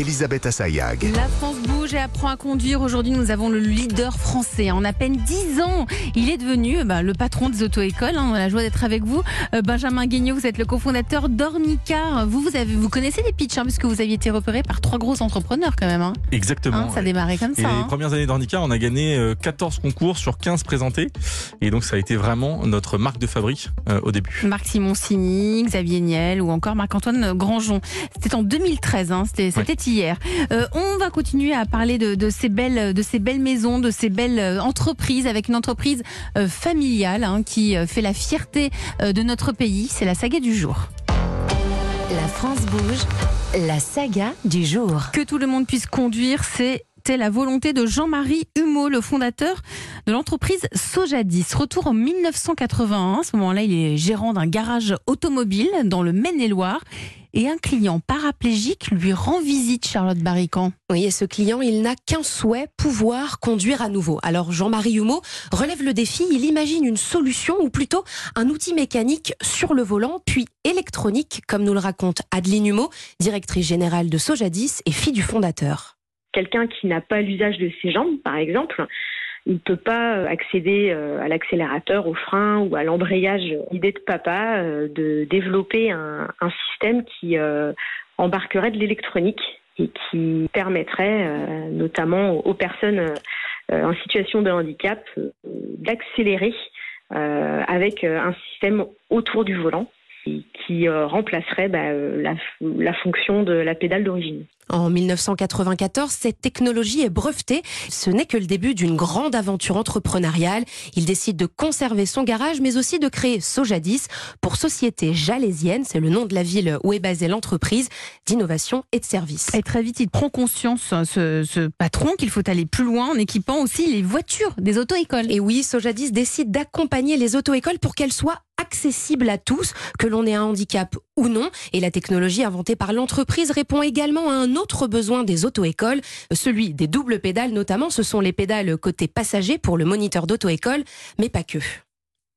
Elisabeth Assayag. La France bouge et apprend à conduire. Aujourd'hui, nous avons le leader français. En à peine 10 ans, il est devenu euh, bah, le patron des auto-écoles. hein. On a la joie d'être avec vous. Euh, Benjamin Guignot, vous êtes le cofondateur d'Ornica. Vous, vous, avez, vous connaissez les pitchs, hein, puisque vous aviez été repéré par trois gros entrepreneurs quand même. hein. Exactement. Hein, ça a démarré comme Et ça. les hein. premières années d'Handicap, on a gagné euh, 14 concours sur 15 présentés. Et donc, ça a été vraiment notre marque de fabrique euh, au début. Marc Simoncini, Xavier Niel ou encore Marc-Antoine Grandjean. C'était en 2013, hein, c'était c'était hier. Euh, on va continuer à parler de, de ces belles, de ces belles maisons, de ces belles euh, entreprises avec une entreprise euh, familiale hein, qui fait la fierté euh, de notre pays. C'est la saga du jour. la France bouge, la saga du jour. Que tout le monde puisse conduire, c'est c'était la volonté de Jean-Marie Humeau, le fondateur de l'entreprise Sojadis. Retour en 1981. À ce moment-là, il est gérant d'un garage automobile dans le Maine-et-Loire. Et un client paraplégique lui rend visite, Charlotte Barrican. Oui, et ce client, il n'a qu'un souhait, pouvoir conduire à nouveau. Alors Jean-Marie Humeau relève le défi, il imagine une solution, ou plutôt un outil mécanique sur le volant, puis électronique, comme nous le raconte Adeline Humeau, directrice générale de Sojadis et fille du fondateur. Quelqu'un qui n'a pas l'usage de ses jambes, par exemple, il ne peut pas euh, accéder euh, à l'accélérateur, au frein ou à l'embrayage. L'idée de papa, euh, de développer un, système qui euh, embarquerait de l'électronique et qui permettrait euh, notamment aux, personnes euh, en situation de handicap euh, d'accélérer euh, avec euh, un système autour du volant et qui euh, remplacerait bah, euh, la fonction de la pédale d'origine. En 1994, cette technologie est brevetée. Ce n'est que le début d'une grande aventure entrepreneuriale. Il décide de conserver son garage, mais aussi de créer Sojadis pour Société Jalaisienne, c'est le nom de la ville où est basée l'entreprise, d'innovation et de services. Et très vite, il prend conscience, ce, ce patron, qu'il faut aller plus loin en équipant aussi les voitures des auto-écoles. Et oui, Sojadis décide d'accompagner les auto-écoles pour qu'elles soient accessibles à tous, que l'on ait un handicap ou non. Et la technologie inventée par l'entreprise répond également à un autre besoin des auto-écoles, celui des doubles pédales notamment. Ce sont les pédales côté passager pour le moniteur d'auto-école, mais pas que.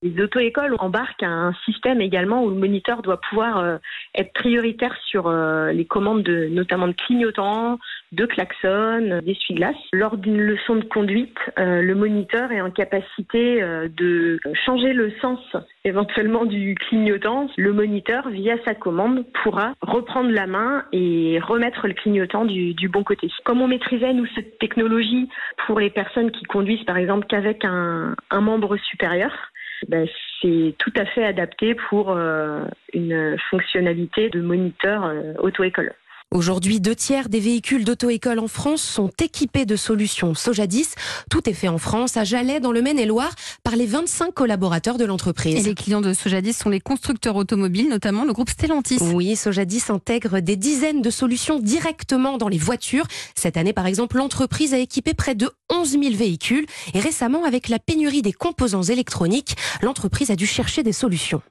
Les auto-écoles embarquent un système également où le moniteur doit pouvoir euh, être prioritaire sur euh, les commandes de, notamment de clignotants, de klaxons, d'essuie-glaces. Lors d'une leçon de conduite, euh, le moniteur est en capacité euh, de changer le sens éventuellement du clignotant. Le moniteur, via sa commande, pourra reprendre la main et remettre le clignotant du, bon côté. Comme on maîtrisait, nous, cette technologie pour les personnes qui conduisent, par exemple, qu'avec un membre supérieur, ben, c'est tout à fait adapté pour euh, une fonctionnalité de moniteur euh, auto-école. Aujourd'hui, deux tiers des véhicules d'auto-école en France sont équipés de solutions Sojadis. Tout est fait en France, à Jalais, dans le Maine-et-Loire, par les 25 collaborateurs de Et l'entreprise. les clients de Sojadis sont les constructeurs automobiles, notamment le groupe Stellantis. Oui, Sojadis intègre des dizaines de solutions directement dans les voitures. Cette année, par exemple, l'entreprise a équipé près de 11 000 véhicules. Et récemment, avec la pénurie des composants électroniques, l'entreprise a dû chercher des solutions.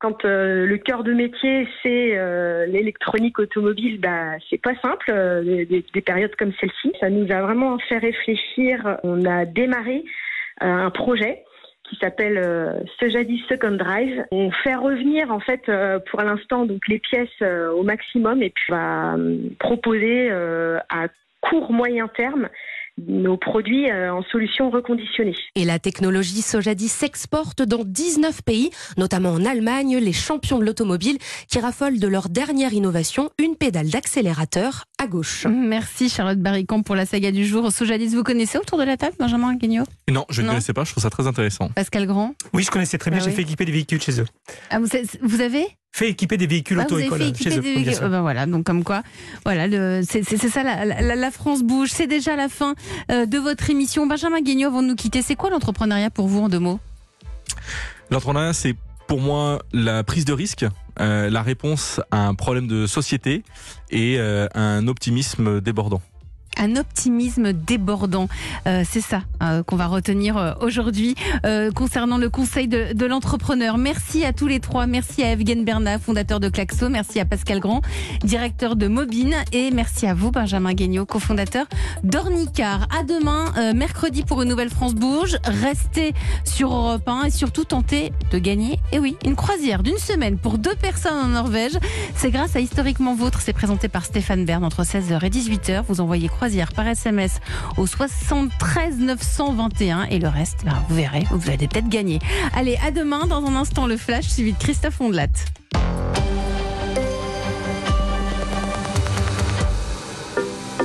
Quand euh, le cœur de métier c'est euh, l'électronique automobile, bah c'est pas simple. euh, des, des- des périodes comme celle-ci, ça nous a vraiment fait réfléchir. On a démarré euh, un projet qui s'appelle euh, Sojadis Second Drive. On fait revenir en fait euh, pour l'instant donc les pièces au maximum et puis on va euh, proposer à court moyen terme nos produits euh, en solution reconditionnée. Et la technologie Sojadis s'exporte dans 19 pays, notamment en Allemagne, les champions de l'automobile qui raffolent de leur dernière innovation, une pédale d'accélérateur à gauche. Merci Charlotte Barrican pour la saga du jour. Sojadis, vous connaissez autour de la table, Benjamin Guignot Non, je ne Non. connaissais pas, je trouve ça très intéressant. Pascal Grand Oui, je connaissais très bien. Ah J'ai oui. fait équiper des véhicules chez eux. ah, vous, vous avez Fait équiper des véhicules Ah, vous avez auto-école fait chez équiper eux. véhicules. Euh, ben voilà, donc comme quoi, voilà, c'est ça, la, la- la France bouge. C'est déjà la fin euh, de votre émission. Benjamin Guignot, avant de nous quitter, c'est quoi l'entrepreneuriat pour vous en deux mots? L'entrepreneuriat, c'est pour moi la prise de risque, la réponse à un problème de société et euh, un optimisme débordant. Un optimisme débordant, Euh, c'est ça euh, qu'on va retenir euh, aujourd'hui concernant le conseil de, l'entrepreneur. Merci à tous les trois. Merci à Evgen Bernat, fondateur de Klaxo. Merci à Pascal Grand, directeur de Mobine. Et merci à vous, Benjamin Guignot, cofondateur d'Ornicar. À demain, mercredi, pour une nouvelle France Bourges. Restez sur Europe 1 et surtout tentez de gagner, et oui, une croisière d'une semaine pour deux personnes en Norvège. C'est grâce à Historiquement Vôtre. C'est présenté par Stéphane Bern entre 16h et 18h. Vous envoyez croisière par SMS au 73 921 et le reste, ben, vous verrez, vous allez peut-être gagner. Allez, à demain. Dans un instant, le flash suivi de Christophe Ondelat.